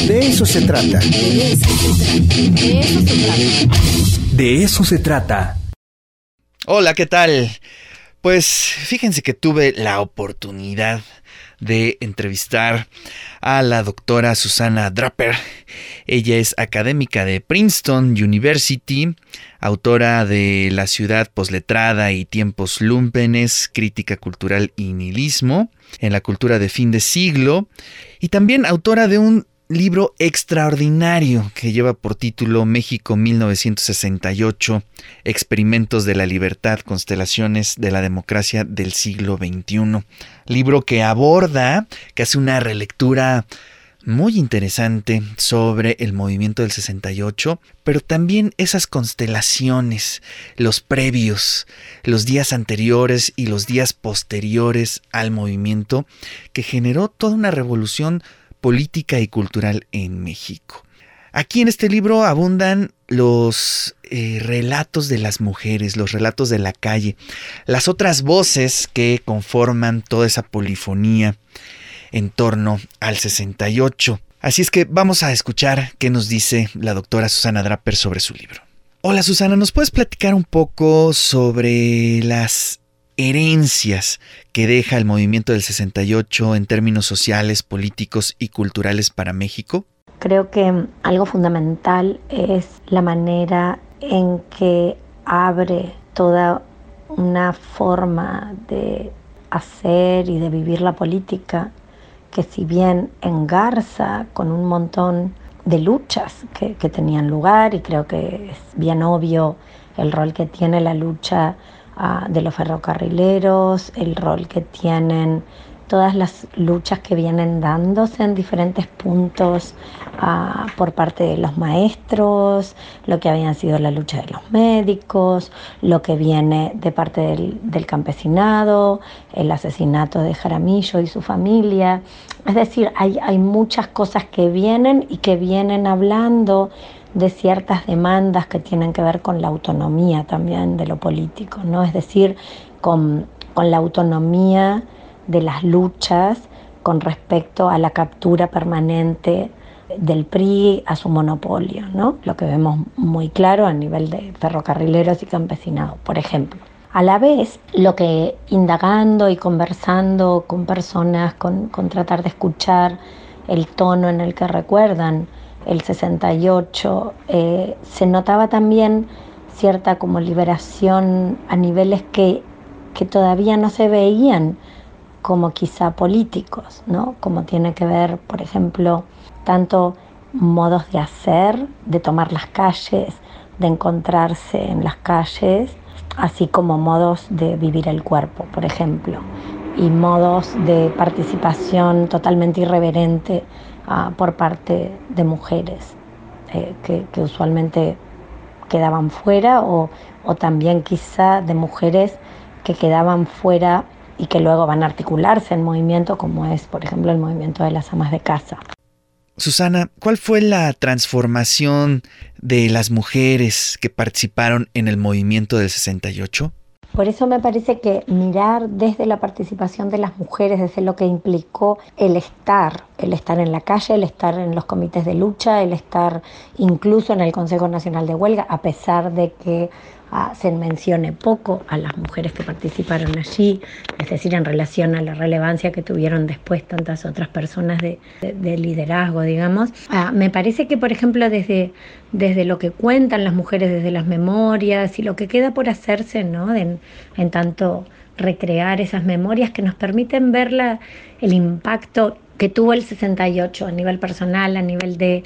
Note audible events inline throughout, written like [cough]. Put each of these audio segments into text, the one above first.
De eso se trata. De eso se trata. Hola, ¿qué tal? Pues fíjense que tuve la oportunidad de entrevistar a la doctora Susana Draper. Ella es académica de Princeton University, autora de La ciudad posletrada y tiempos lumpenes, crítica cultural y nihilismo en la cultura de fin de siglo, y también autora de un libro extraordinario que lleva por título México 1968, Experimentos de la Libertad, Constelaciones de la Democracia del siglo XXI. Libro que aborda, que hace una relectura muy interesante sobre el movimiento del 68, pero también esas constelaciones, los previos, los días anteriores y los días posteriores al movimiento que generó toda una revolución política y cultural en México. Aquí en este libro abundan los eh, relatos de las mujeres, los relatos de la calle, las otras voces que conforman toda esa polifonía en torno al 68. Así es que vamos a escuchar qué nos dice la doctora Susana Draper sobre su libro. Hola Susana, ¿nos puedes platicar un poco sobre las herencias que deja el movimiento del 68 en términos sociales, políticos y culturales para México? Creo que algo fundamental es la manera en que abre toda una forma de hacer y de vivir la política que si bien engarza con un montón de luchas que, que tenían lugar y creo que es bien obvio el rol que tiene la lucha de los ferrocarrileros, el rol que tienen todas las luchas que vienen dándose en diferentes puntos por parte de los maestros, lo que habían sido la lucha de los médicos, lo que viene de parte del, del campesinado, el asesinato de Jaramillo y su familia. Es decir, hay, hay muchas cosas que vienen y que vienen hablando de ciertas demandas que tienen que ver con la autonomía también de lo político, ¿no? Es decir, con, la autonomía de las luchas con respecto a la captura permanente del PRI a su monopolio, ¿no? Lo que vemos muy claro a nivel de ferrocarrileros y campesinados, por ejemplo. A la vez, lo que indagando y conversando con personas, con, con tratar de escuchar el tono en el que recuerdan el 68, eh, se notaba también cierta como liberación a niveles que, que todavía no se veían como quizá políticos, ¿no? Como tiene que ver, por ejemplo, tanto modos de hacer, de tomar las calles, de encontrarse en las calles, así como modos de vivir el cuerpo, por ejemplo, y modos de participación totalmente irreverente por parte de mujeres eh, que, usualmente quedaban fuera o, o también quizá de mujeres que quedaban fuera y que luego van a articularse en movimiento como es por ejemplo el movimiento de las amas de casa. Susana, ¿cuál fue la transformación de las mujeres que participaron en el movimiento del 68? Por eso me parece que mirar desde la participación de las mujeres, desde lo que implicó el estar, el estar en la calle, el estar en los comités de lucha, el estar incluso en el Consejo Nacional de Huelga, a pesar de que se mencione poco a las mujeres que participaron allí, es decir, en relación a la relevancia que tuvieron después tantas otras personas de, liderazgo, digamos. Ah, me parece que, por ejemplo, desde, desde lo que cuentan las mujeres, desde las memorias y lo que queda por hacerse, ¿no? en tanto recrear esas memorias que nos permiten ver la, el impacto que tuvo el 68 a nivel personal, a nivel de,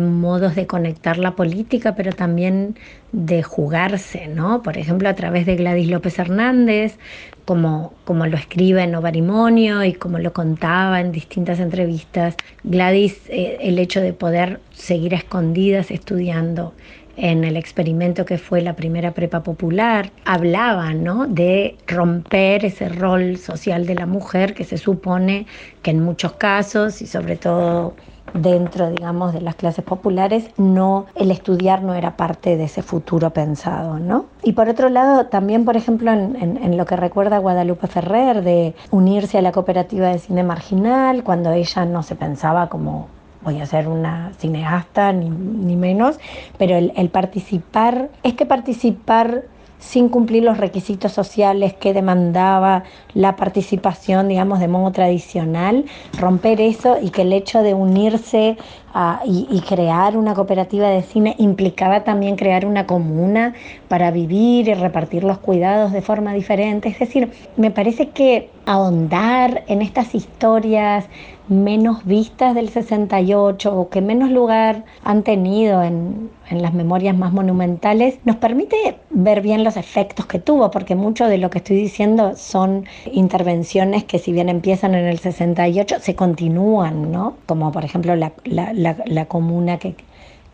modos de conectar la política, pero también de jugarse, ¿no? Por ejemplo, a través de Gladys López Hernández, como, como lo escribe en Ovarimonio y como lo contaba en distintas entrevistas, Gladys, eh, el hecho de poder seguir a escondidas estudiando en el experimento que fue la primera prepa popular, hablaban ¿no? de romper ese rol social de la mujer que se supone que en muchos casos y sobre todo dentro, digamos, de las clases populares, no, el estudiar no era parte de ese futuro pensado, ¿no? Y por otro lado, también, por ejemplo, en, en, lo que recuerda Guadalupe Ferrer, de unirse a la cooperativa de cine marginal, cuando ella no se pensaba como voy a ser una cineasta ni, ni menos, pero el, el participar, este participar sin cumplir los requisitos sociales que demandaba la participación, digamos, de modo tradicional, romper eso y que el hecho de unirse a, y, y, crear una cooperativa de cine implicaba también crear una comuna para vivir y repartir los cuidados de forma diferente. Es decir, me parece que ahondar en estas historias menos vistas del 68 o que menos lugar han tenido en, en, las memorias más monumentales, nos permite ver bien los efectos que tuvo, porque mucho de lo que estoy diciendo son intervenciones que si bien empiezan en el 68, se continúan, ¿no? Como por ejemplo la, la, la comuna que,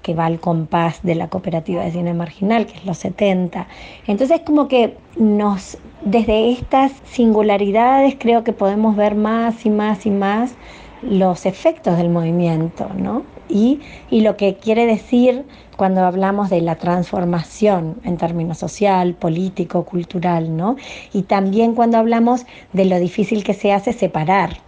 que va al compás de la cooperativa de cine marginal, que es los 70. Entonces como que nos, desde estas singularidades creo que podemos ver más y más y más los efectos del movimiento, ¿no? Y, y, lo que quiere decir cuando hablamos de la transformación en términos social, político, cultural, ¿no? Y también cuando hablamos de lo difícil que se hace separar,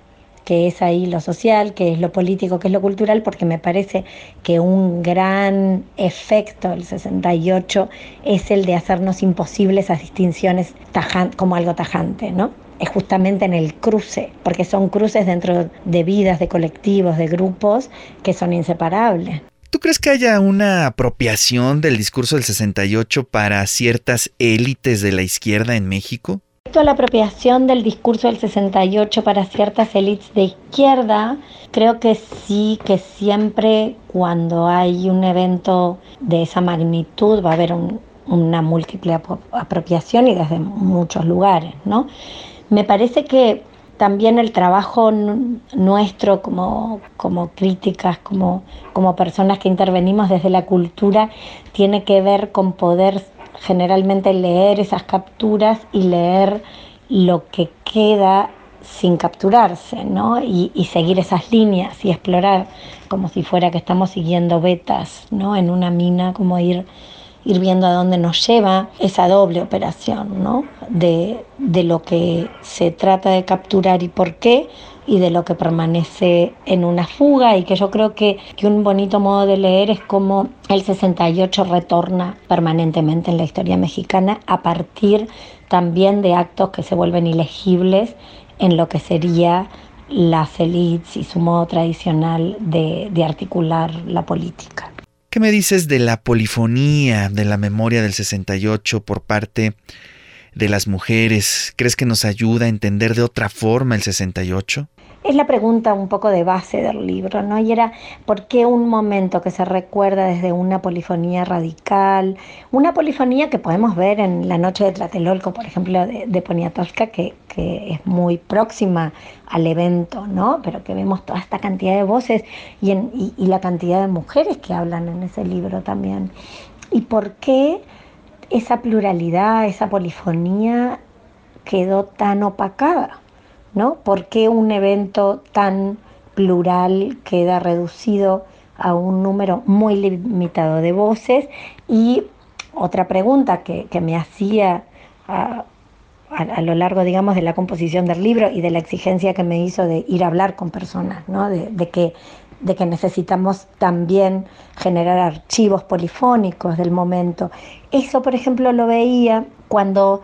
que es ahí lo social, que es lo político, que es lo cultural, porque me parece que un gran efecto del 68 es el de hacernos imposibles esas distinciones tajan, como algo tajante, ¿no? es justamente en el cruce, porque son cruces dentro de vidas, de colectivos, de grupos que son inseparables. ¿Tú crees que haya una apropiación del discurso del 68 para ciertas élites de la izquierda en México? Respecto a la apropiación del discurso del 68 para ciertas élites de izquierda, creo que sí, que siempre cuando hay un evento de esa magnitud va a haber un, una múltiple apropiación y desde muchos lugares, ¿no? Me parece que también el trabajo nuestro como, como críticas, como, como personas que intervenimos desde la cultura, tiene que ver con poder generalmente leer esas capturas y leer lo que queda sin capturarse, ¿no? Y, seguir esas líneas y explorar como si fuera que estamos siguiendo vetas, ¿no? En una mina, como ir ir viendo a dónde nos lleva esa doble operación, ¿no? De, de lo que se trata de capturar y por qué, y de lo que permanece en una fuga y que yo creo que, que, un bonito modo de leer es como el 68 retorna permanentemente en la historia mexicana a partir también de actos que se vuelven ilegibles en lo que sería las élites y su modo tradicional de, de articular la política. ¿Qué me dices de la polifonía de la memoria del 68 por parte de las mujeres? ¿Crees que nos ayuda a entender de otra forma el 68? Es la pregunta un poco de base del libro, ¿no? Y era, ¿por qué un momento que se recuerda desde una polifonía radical? Una polifonía que podemos ver en La Noche de Tlatelolco, por ejemplo, de, Poniatowska, que, que es muy próxima al evento, ¿no? Pero que vemos toda esta cantidad de voces y la cantidad de mujeres que hablan en ese libro también. ¿Y por qué esa pluralidad, esa polifonía quedó tan opacada? ¿No? ¿Por qué un evento tan plural queda reducido a un número muy limitado de voces? Y otra pregunta que, que me hacía a, a, a, lo largo, digamos, de la composición del libro y de la exigencia que me hizo de ir a hablar con personas, ¿no? De, de que de que necesitamos también generar archivos polifónicos del momento. Eso, por ejemplo, lo veía cuando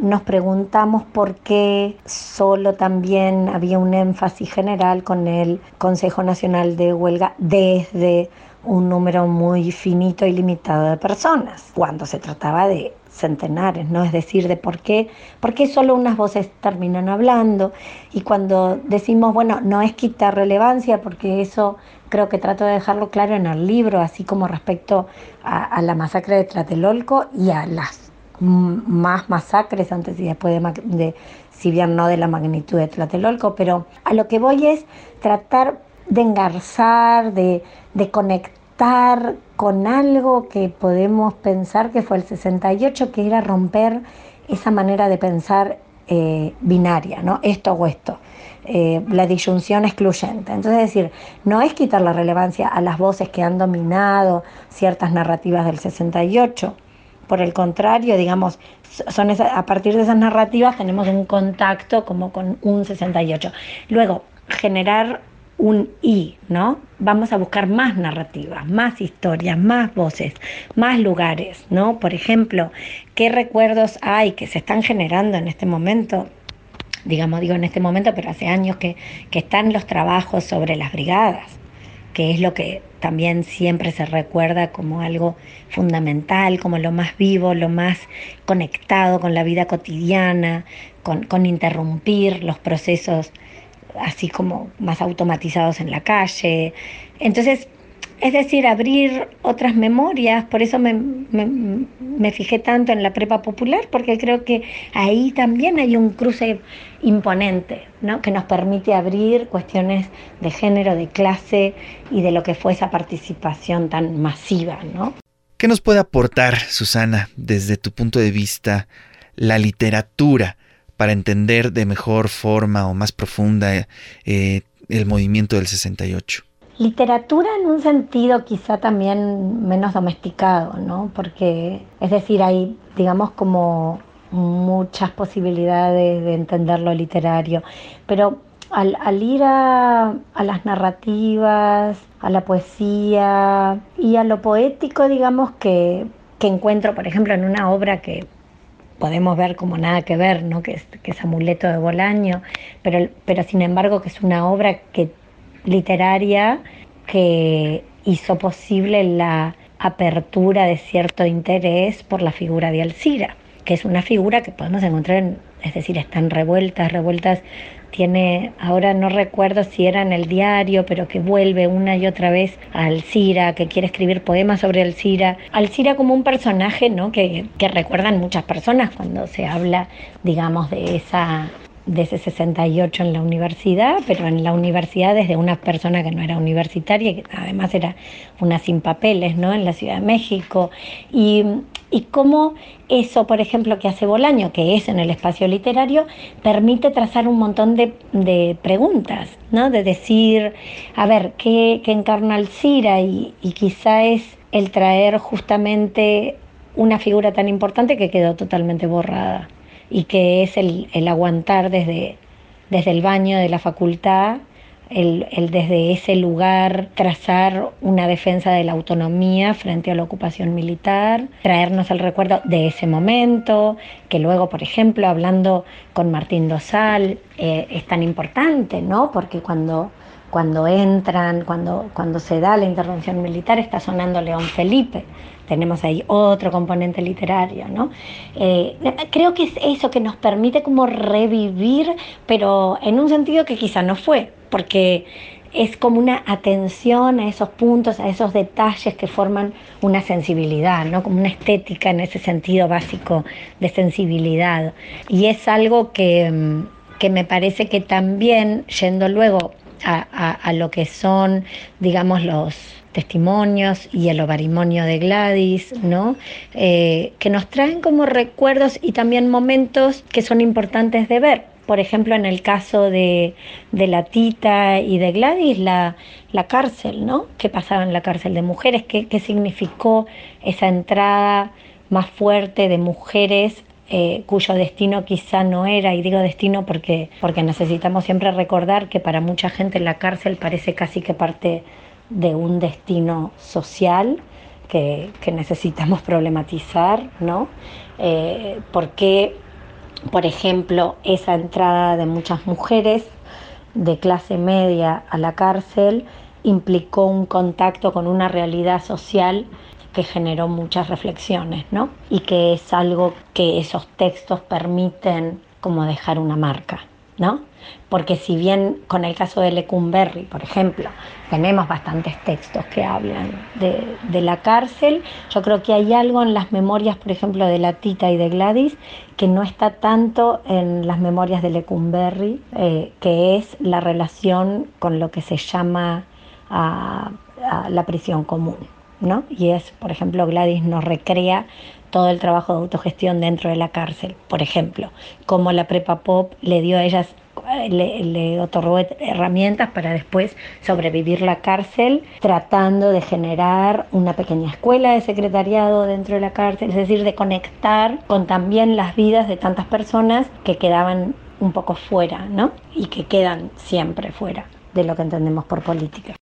nos preguntamos por qué solo también había un énfasis general con el Consejo Nacional de Huelga desde un número muy finito y limitado de personas, cuando se trataba de centenares, ¿no? Es decir, de por qué, por qué solo unas voces terminan hablando y cuando decimos, bueno, no es quitar relevancia, porque eso creo que trato de dejarlo claro en el libro, así como respecto a, a la masacre de Tlatelolco y a las más masacres antes y después de, de, si bien no de la magnitud de Tlatelolco, pero a lo que voy es tratar de engarzar, de, de conectar con algo que podemos pensar que fue el 68, que era romper esa manera de pensar eh, binaria, ¿no? Esto o esto. Eh, la disyunción excluyente. Entonces, es decir, no es quitar la relevancia a las voces que han dominado ciertas narrativas del 68, por el contrario, digamos, son a partir de esas narrativas tenemos un contacto como con un 68. Luego, generar un y, ¿no? Vamos a buscar más narrativas, más historias, más voces, más lugares, ¿no? Por ejemplo, ¿qué recuerdos hay que se están generando en este momento? Digamos, digo en este momento, pero hace años que, que están los trabajos sobre las brigadas, que es lo que también siempre se recuerda como algo fundamental, como lo más vivo, lo más conectado con la vida cotidiana, con, con interrumpir los procesos así como más automatizados en la calle. Entonces, es decir, abrir otras memorias, por eso me, fijé tanto en la prepa popular, porque creo que ahí también hay un cruce imponente, ¿no? que nos permite abrir cuestiones de género, de clase y de lo que fue esa participación tan masiva. ¿no? ¿Qué nos puede aportar, Susana, desde tu punto de vista, la literatura? para entender de mejor forma o más profunda eh, el movimiento del 68? Literatura en un sentido quizá también menos domesticado, ¿no? Porque, es decir, hay, digamos, como muchas posibilidades de entender lo literario, pero al, ir a, a, las narrativas, a la poesía y a lo poético, digamos, que, que encuentro, por ejemplo, en una obra que podemos ver como nada que ver, ¿no? que, es, que es Amuleto de Bolaño, pero, pero sin embargo que es una obra que, literaria que hizo posible la apertura de cierto interés por la figura de Alcira, que es una figura que podemos encontrar, en, es decir, están revueltas, revueltas tiene, ahora no recuerdo si era en el diario, pero que vuelve una y otra vez a Alcira, que quiere escribir poemas sobre Alcira. Alcira como un personaje ¿no? que, que recuerdan muchas personas cuando se habla, digamos, de esa de ese 68 en la universidad, pero en la universidad desde una persona que no era universitaria, que además era una sin papeles, ¿no? En la Ciudad de México. Y, y cómo eso, por ejemplo, que hace Bolaño, que es en el espacio literario, permite trazar un montón de, de preguntas, ¿no? De decir, a ver, ¿qué, qué encarna Alcira? Y, y quizá es el traer justamente una figura tan importante que quedó totalmente borrada y que es el, el aguantar desde, desde el baño de la facultad, el, el, desde ese lugar trazar una defensa de la autonomía frente a la ocupación militar, traernos el recuerdo de ese momento, que luego, por ejemplo, hablando con Martín Dosal, eh, es tan importante, ¿no? Porque cuando cuando entran, cuando, cuando se da la intervención militar, está sonando León Felipe. Tenemos ahí otro componente literario, ¿no? Eh, creo que es eso que nos permite como revivir, pero en un sentido que quizá no fue, porque es como una atención a esos puntos, a esos detalles que forman una sensibilidad, ¿no? como una estética en ese sentido básico de sensibilidad. Y es algo que, mm, que me parece que también, yendo luego a, lo que son, digamos, los testimonios y el ovarimonio de Gladys, ¿no? Eh, que nos traen como recuerdos y también momentos que son importantes de ver. Por ejemplo, en el caso de, la Tita y de Gladys, la, la, cárcel, ¿no? ¿Qué pasaba en la cárcel de mujeres? ¿Qué, qué significó esa entrada más fuerte de mujeres eh, cuyo destino quizá no era, y digo destino porque, porque necesitamos siempre recordar que para mucha gente la cárcel parece casi que parte de un destino social que, necesitamos [laughs] problematizar, ¿no? Eh, porque, por ejemplo, esa entrada de muchas mujeres de clase media a la cárcel implicó un contacto con una realidad social que generó muchas reflexiones, ¿no? Y que es algo que esos textos permiten como dejar una marca, ¿no? Porque si bien con el caso de Lecumberri, por ejemplo, tenemos bastantes textos que hablan de, la cárcel, yo creo que hay algo en las memorias, por ejemplo, de la Tita y de Gladys, que no está tanto en las memorias de Lecumberri, eh, que es la relación con lo que se llama la prisión común. Y es, por ejemplo, Gladys nos recrea todo el trabajo de autogestión dentro de la cárcel, por ejemplo, cómo la prepa pop le dio a ellas le, otorgó herramientas para después sobrevivir la cárcel, tratando de generar una pequeña escuela de secretariado dentro de la cárcel, es decir, de conectar con también las vidas de tantas personas que quedaban un poco fuera, ¿no? Y que quedan siempre fuera de lo que entendemos por política.